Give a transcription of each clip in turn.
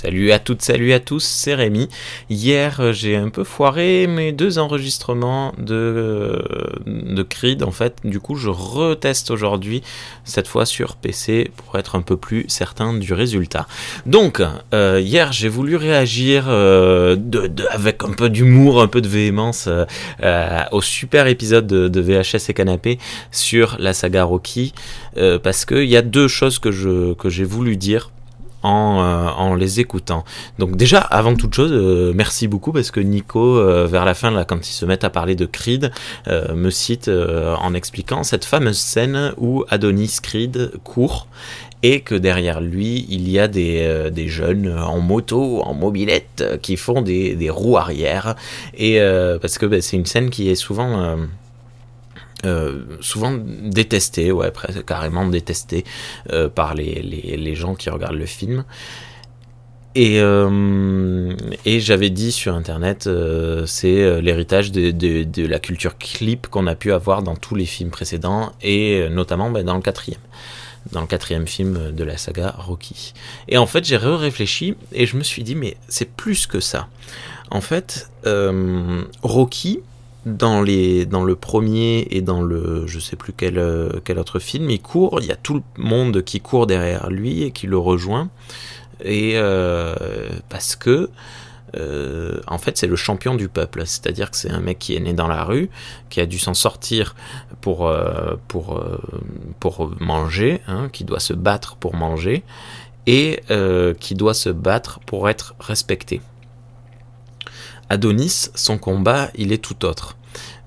Salut à toutes, salut à tous, c'est Rémi. Hier, euh, j'ai un peu foiré mes deux enregistrements de, euh, de Creed en fait. Du coup, je reteste aujourd'hui, cette fois sur PC, pour être un peu plus certain du résultat. Donc, euh, hier, j'ai voulu réagir avec un peu d'humour, un peu de véhémence au super épisode de, VHS et Canapé sur la saga Rocky, parce qu'il y a deux choses que j'ai voulu dire en, euh, en, les écoutant. Donc déjà, avant toute chose, euh, merci beaucoup parce que Nico, euh, vers la fin, là, quand ils se mettent à parler de Creed, me cite en expliquant cette fameuse scène où Adonis Creed court et que derrière lui, il y a des, des jeunes en moto, en mobilette, qui font des, des roues arrière. Et parce que ben, c'est une scène qui est souvent souvent détesté, ouais, carrément détesté euh, par les, gens qui regardent le film. Et, euh, j'avais dit sur internet, c'est l'héritage de, la culture clip qu'on a pu avoir dans tous les films précédents et notamment ben, dans le quatrième dans le quatrième film de la saga Rocky. Et en fait, j'ai réfléchi et je me suis dit, mais c'est plus que ça. En fait, Rocky, dans, les, dans le premier et dans le je sais plus quel, euh, quel autre film, il court, il y a tout le monde qui court derrière lui et qui le rejoint. Et euh, parce que euh, en fait, c'est le champion du peuple. C'est-à-dire que c'est un mec qui est né dans la rue, qui a dû s'en sortir pour, pour, pour manger, hein, qui doit se battre pour manger, et qui doit se battre pour être respecté. Adonis, son combat, il est tout autre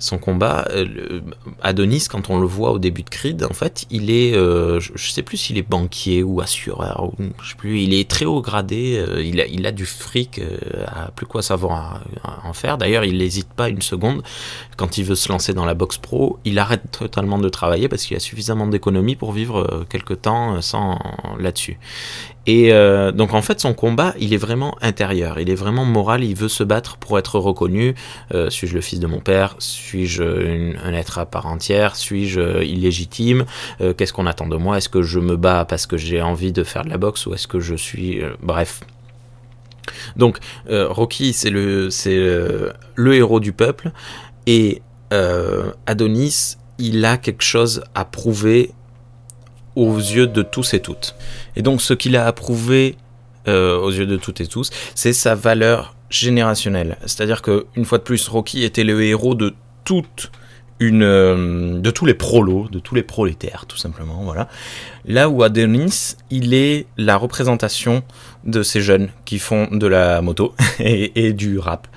son combat. Euh, Adonis, quand on le voit au début de Creed, en fait, il est, euh, je, sais plus s'il est banquier ou assureur, ou, je sais plus, il est très haut gradé, euh, il, a, du fric plus quoi savoir en faire. D'ailleurs, il n'hésite pas une seconde quand il veut se lancer dans la boxe pro, il arrête totalement de travailler parce qu'il a suffisamment d'économies pour vivre quelque temps sans là-dessus. Et donc en fait son combat il est vraiment intérieur, il est vraiment moral, il veut se battre pour être reconnu. Suis-je le fils de mon père Suis-je un être à part entière? Suis-je illégitime? Euh, Qu'est-ce qu'on attend de moi? Est-ce que je me bats parce que j'ai envie de faire de la boxe ou est-ce que je suis... bref. Donc Rocky c'est le, c'est le héros du peuple et Adonis il a quelque chose à prouver aux yeux de tous et toutes. Et donc ce qu'il a approuvé euh, aux yeux de toutes et tous, c'est sa valeur générationnelle. C'est-à-dire que une fois de plus, Rocky était le héros de toute une, euh, de tous les prolos, de tous les prolétaires, tout simplement. Voilà. Là où Adonis, il est la représentation de ces jeunes qui font de la moto et, du rap.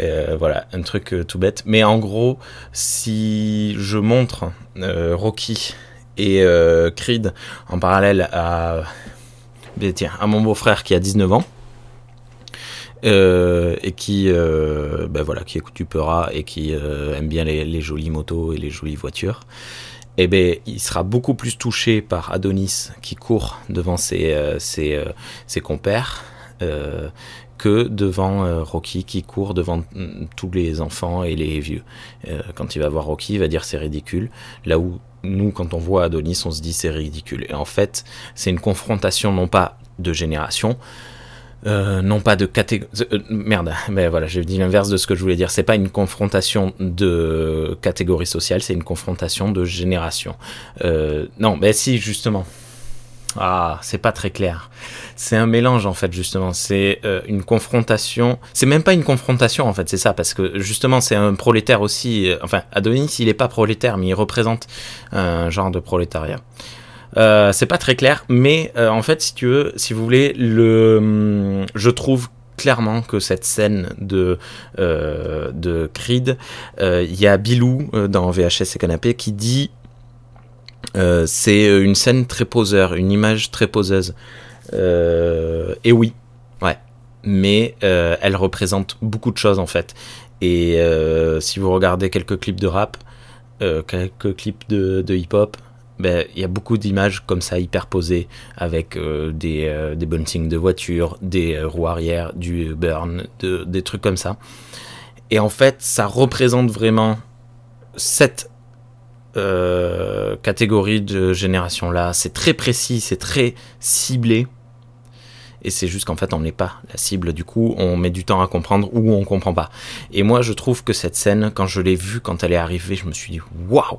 Euh, voilà, un truc tout bête. Mais en gros, si je montre Rocky et euh, Creed en parallèle à, tiens, à mon beau-frère qui a 19 ans. Euh, et qui, euh, ben voilà, qui et qui aime bien les, jolies motos et les jolies voitures, eh ben, il sera beaucoup plus touché par Adonis qui court devant ses, ses, ses compères que devant Rocky qui court devant mm, tous les enfants et les vieux. quand il va voir Rocky, il va dire c'est ridicule, là où nous, quand on voit Adonis, on se dit c'est ridicule. Et en fait, c'est une confrontation non pas de génération, euh, non pas de catégorie. Euh, merde, mais voilà, j'ai dit l'inverse de ce que je voulais dire. C'est pas une confrontation de catégorie sociale, c'est une confrontation de génération. Euh, non, mais si, justement. Ah, c'est pas très clair. C'est un mélange en fait justement. C'est euh, une confrontation. C'est même pas une confrontation en fait, c'est ça parce que justement c'est un prolétaire aussi. Euh, enfin, Adonis il est pas prolétaire mais il représente un genre de prolétariat. Euh, c'est pas très clair, mais en fait si tu veux, si vous voulez, le, hum, je trouve clairement que cette scène de, de Creed, il y a Bilou dans VHS et Canapé qui dit euh, c'est une scène très poseur, une image très poseuse. Euh, et oui, ouais. Mais euh, elle représente beaucoup de choses en fait. Et si vous regardez quelques clips de rap, quelques clips de, hip-hop, ben, il y a beaucoup d'images comme ça hyper posées avec des, des bouncings de voitures, des roues arrière, du burn, des trucs comme ça. Et en fait, ça représente vraiment cette euh, catégorie de génération là. C'est très précis, c'est très ciblé. Et c'est juste qu'en fait, on n'est pas la cible. Du coup, on met du temps à comprendre ou on comprend pas. Et moi, je trouve que cette scène, quand je l'ai vue, quand elle est arrivée, je me suis dit waouh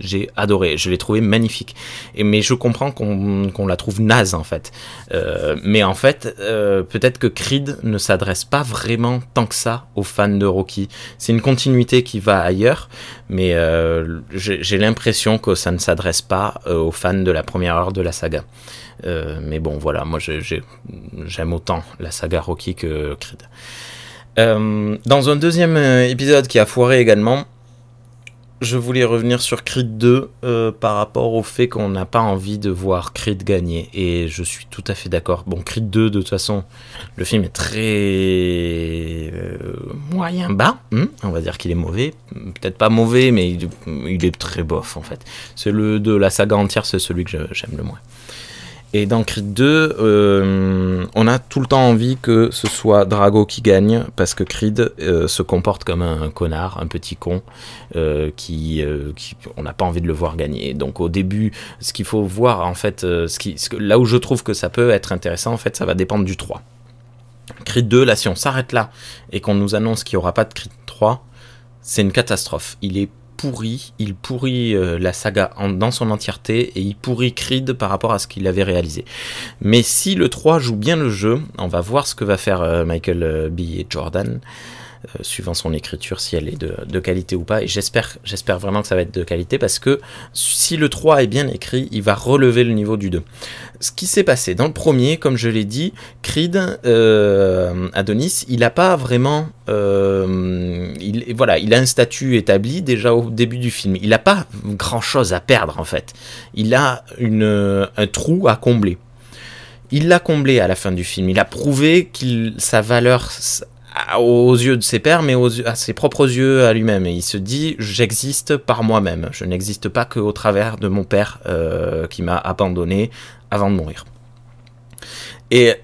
j'ai adoré, je l'ai trouvé magnifique. Mais je comprends qu'on la trouve naze en fait. Euh, mais en fait, euh, peut-être que Creed ne s'adresse pas vraiment tant que ça aux fans de Rocky. C'est une continuité qui va ailleurs, mais euh, j'ai l'impression que ça ne s'adresse pas aux fans de la première heure de la saga. mais bon, voilà, moi j'aime autant la saga Rocky que Creed. dans un deuxième épisode qui a foiré également, je voulais revenir sur Creed 2 euh, par rapport au fait qu'on n'a pas envie de voir Creed gagner. Et je suis tout à fait d'accord. Bon, Creed 2, de toute façon, le film est très euh, moyen bas. Hmm, on va dire qu'il est mauvais. Peut-être pas mauvais, mais il, il, est très bof en fait. C'est le de la saga entière, c'est celui que j'aime le moins. Et dans Creed 2, euh, on a tout le temps envie que ce soit Drago qui gagne, parce que Creed euh, se comporte comme un, connard, un petit con, euh, qui, on n'a pas envie de le voir gagner. Donc au début, ce qu'il faut voir, en fait, ce qui, là où je trouve que ça peut être intéressant, en fait, ça va dépendre du 3. Creed 2, là, si on s'arrête là, et qu'on nous annonce qu'il n'y aura pas de Creed 3, c'est une catastrophe. Il est il pourrit euh, la saga dans son entièreté et il pourrit Creed par rapport à ce qu'il avait réalisé. Mais si le 3 joue bien le jeu, on va voir ce que va faire euh, Michael euh, B. Jordan. Euh, suivant son écriture, si elle est de, qualité ou pas. Et j'espère, vraiment que ça va être de qualité parce que si le 3 est bien écrit, il va relever le niveau du 2. Ce qui s'est passé dans le premier, comme je l'ai dit, Creed, euh, Adonis, il n'a pas vraiment. Euh, il, voilà, il a un statut établi déjà au début du film. Il n'a pas grand chose à perdre en fait. Il a une, un trou à combler il l'a comblé à la fin du film. Il a prouvé qu'il sa valeur aux yeux de ses pères, mais à ses propres yeux à lui-même. Et il se dit, j'existe par moi-même. Je n'existe pas qu'au travers de mon père euh, qui m'a abandonné avant de mourir. Et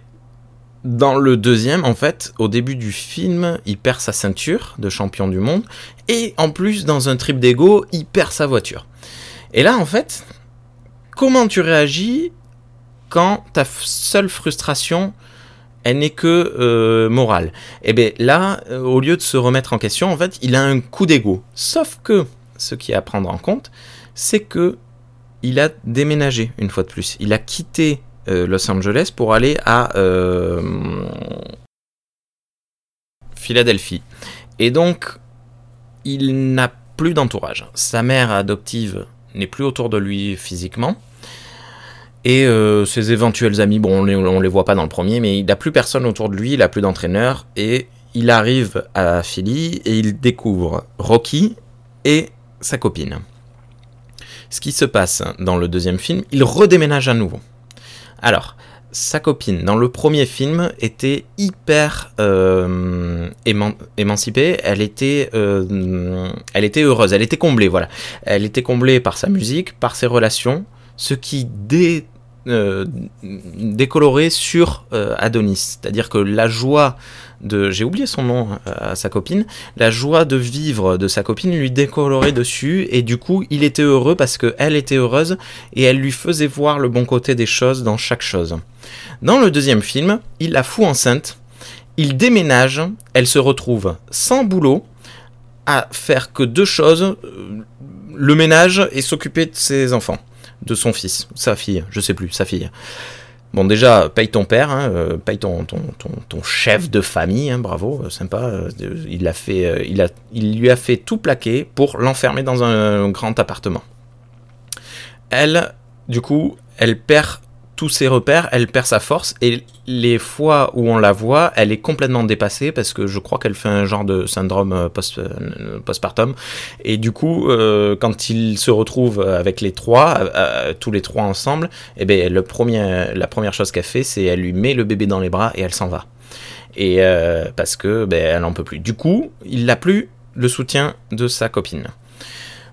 dans le deuxième, en fait, au début du film, il perd sa ceinture de champion du monde. Et en plus, dans un trip d'ego, il perd sa voiture. Et là, en fait, comment tu réagis quand ta seule frustration elle n'est que euh, morale. Et eh bien là, euh, au lieu de se remettre en question, en fait, il a un coup d'ego. Sauf que ce qui est à prendre en compte, c'est que il a déménagé une fois de plus. Il a quitté euh, Los Angeles pour aller à Philadelphie. Et donc, il n'a plus d'entourage. Sa mère adoptive n'est plus autour de lui physiquement. Et euh, ses éventuels amis, bon, on les, les voit pas dans le premier, mais il n'a plus personne autour de lui, il n'a plus d'entraîneur, et il arrive à Philly et il découvre Rocky et sa copine. Ce qui se passe dans le deuxième film, il redéménage à nouveau. Alors, sa copine dans le premier film était hyper euh, émancipée, elle était, euh, elle était heureuse, elle était comblée, voilà. Elle était comblée par sa musique, par ses relations, ce qui dé euh, décoloré sur euh, Adonis. C'est-à-dire que la joie de... J'ai oublié son nom hein, à sa copine. La joie de vivre de sa copine lui décolorait dessus et du coup il était heureux parce qu'elle était heureuse et elle lui faisait voir le bon côté des choses dans chaque chose. Dans le deuxième film, il la fout enceinte. Il déménage, elle se retrouve sans boulot, à faire que deux choses, euh, le ménage et s'occuper de ses enfants de son fils, sa fille, je sais plus, sa fille. Bon, déjà, paye ton père, hein, euh, paye ton, ton, ton, chef de famille, hein, bravo, euh, sympa. Euh, il, a fait, il, a, il lui a fait tout plaquer pour l'enfermer dans un grand appartement. Elle, du coup, elle perd tous ses repères, elle perd sa force et les fois où on la voit, elle est complètement dépassée parce que je crois qu'elle fait un genre de syndrome euh, euh, postpartum et du coup euh, quand il se retrouve avec les trois, tous les trois ensemble, eh ben la première chose qu'elle fait, c'est elle lui met le bébé dans les bras et elle s'en va. Et parce que ben, elle en peut plus. Du coup, il n'a plus le soutien de sa copine.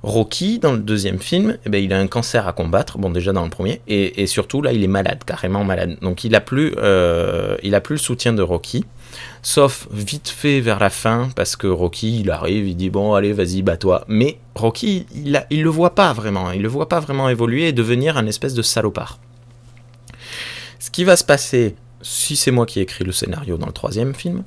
Rocky, dans le deuxième film, eh ben, il a un cancer à combattre, bon déjà dans le premier, et, surtout là il est malade, carrément malade. Donc il a plus, euh, il a plus le soutien de Rocky, sauf vite fait vers la fin, parce que Rocky il arrive, il dit bon allez vas-y bats-toi, mais Rocky il, il le voit pas vraiment, il le voit pas vraiment évoluer et devenir un espèce de salopard. Ce qui va se passer si c'est moi qui ai écrit le scénario dans le troisième film,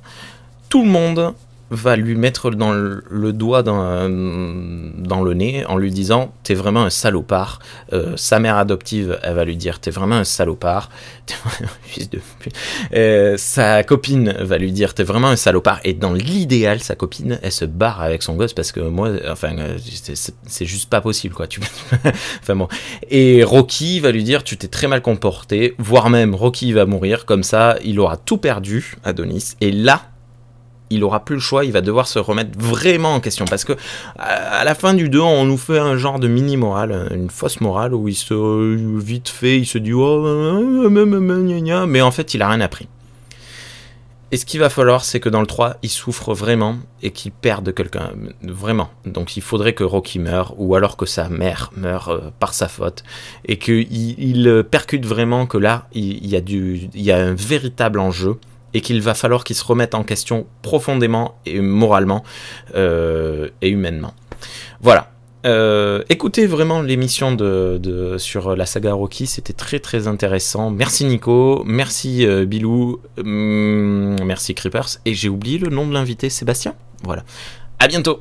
tout le monde va lui mettre dans le, doigt dans, dans, le nez en lui disant t'es vraiment un salopard. Euh, sa mère adoptive elle va lui dire t'es vraiment un salopard. Fils de euh, sa copine va lui dire t'es vraiment un salopard. Et dans l'idéal sa copine elle se barre avec son gosse parce que moi enfin euh, c'est juste pas possible quoi tu enfin bon. Et Rocky va lui dire tu t'es très mal comporté. Voire même Rocky va mourir. Comme ça il aura tout perdu Adonis. Et là il aura plus le choix, il va devoir se remettre vraiment en question. Parce que à la fin du 2, on nous fait un genre de mini morale, une fausse morale où il se vite fait, il se dit oh, mais en fait il a rien appris. Et ce qu'il va falloir, c'est que dans le 3, il souffre vraiment et qu'il perde quelqu'un, vraiment. Donc il faudrait que Rocky meure, ou alors que sa mère meure euh, par sa faute, et qu'il il percute vraiment que là, il, y a du, il y a un véritable enjeu, et qu'il va falloir qu'il se remette en question profondément et moralement euh, et humainement. Voilà. Euh, écoutez vraiment l'émission sur la saga Rocky, c'était très très intéressant. Merci Nico, merci euh, Bilou, hum, merci Creepers, et j'ai oublié le nom de l'invité, Sébastien. Voilà. À bientôt.